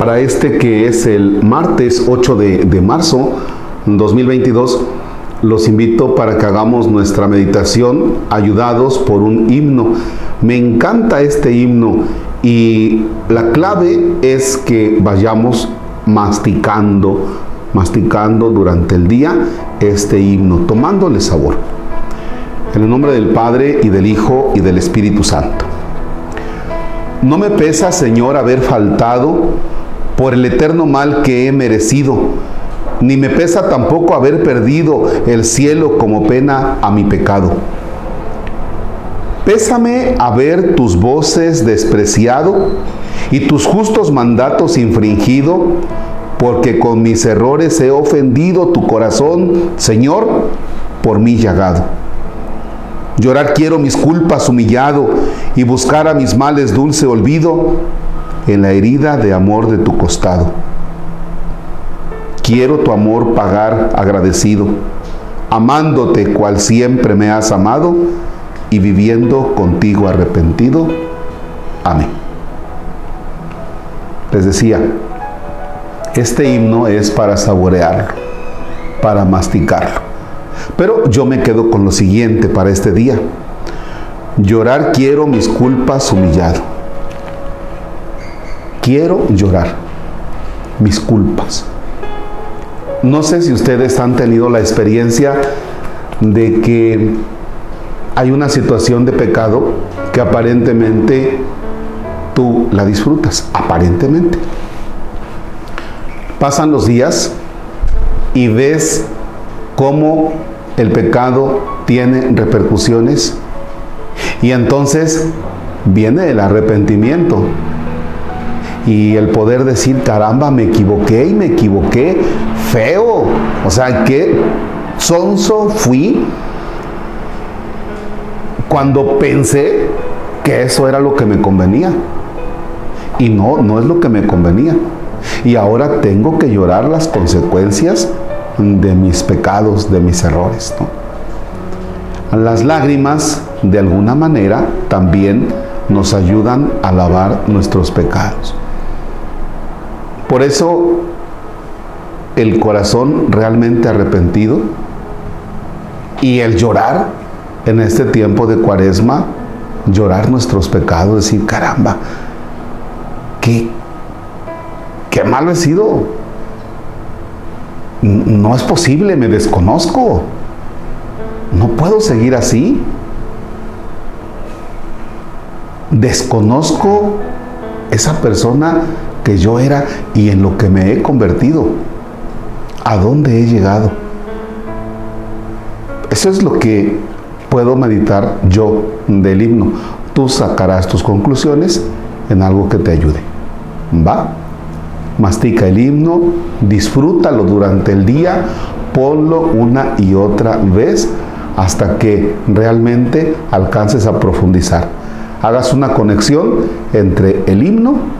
Para este que es el martes 8 de, de marzo 2022, los invito para que hagamos nuestra meditación ayudados por un himno. Me encanta este himno y la clave es que vayamos masticando, masticando durante el día este himno, tomándole sabor. En el nombre del Padre y del Hijo y del Espíritu Santo. No me pesa, Señor, haber faltado por el eterno mal que he merecido ni me pesa tampoco haber perdido el cielo como pena a mi pecado. Pésame haber tus voces despreciado y tus justos mandatos infringido, porque con mis errores he ofendido tu corazón, Señor, por mí llagado. Llorar quiero mis culpas humillado y buscar a mis males dulce olvido en la herida de amor de tu costado. Quiero tu amor pagar agradecido, amándote cual siempre me has amado y viviendo contigo arrepentido. Amén. Les decía, este himno es para saborearlo, para masticarlo. Pero yo me quedo con lo siguiente para este día. Llorar quiero mis culpas humillado. Quiero llorar mis culpas. No sé si ustedes han tenido la experiencia de que hay una situación de pecado que aparentemente tú la disfrutas, aparentemente. Pasan los días y ves cómo el pecado tiene repercusiones y entonces viene el arrepentimiento y el poder decir, caramba, me equivoqué y me equivoqué feo. O sea, qué sonso fui cuando pensé que eso era lo que me convenía. Y no, no es lo que me convenía. Y ahora tengo que llorar las consecuencias de mis pecados, de mis errores. Las lágrimas, de alguna manera, también nos ayudan a lavar nuestros pecados. Por eso el corazón realmente arrepentido y el llorar en este tiempo de cuaresma, llorar nuestros pecados, decir, caramba, qué, qué malo he sido. No es posible, me desconozco. No puedo seguir así. Desconozco esa persona yo era y en lo que me he convertido. ¿A dónde he llegado? Eso es lo que puedo meditar yo del himno. Tú sacarás tus conclusiones en algo que te ayude. ¿Va? Mastica el himno, disfrútalo durante el día, ponlo una y otra vez hasta que realmente alcances a profundizar. Hagas una conexión entre el himno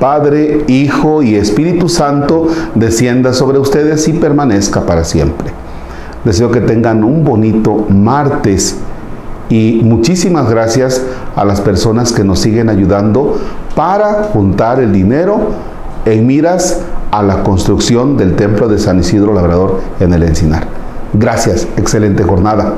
Padre, Hijo y Espíritu Santo descienda sobre ustedes y permanezca para siempre. Deseo que tengan un bonito martes y muchísimas gracias a las personas que nos siguen ayudando para juntar el dinero en miras a la construcción del templo de San Isidro Labrador en el Encinar. Gracias, excelente jornada.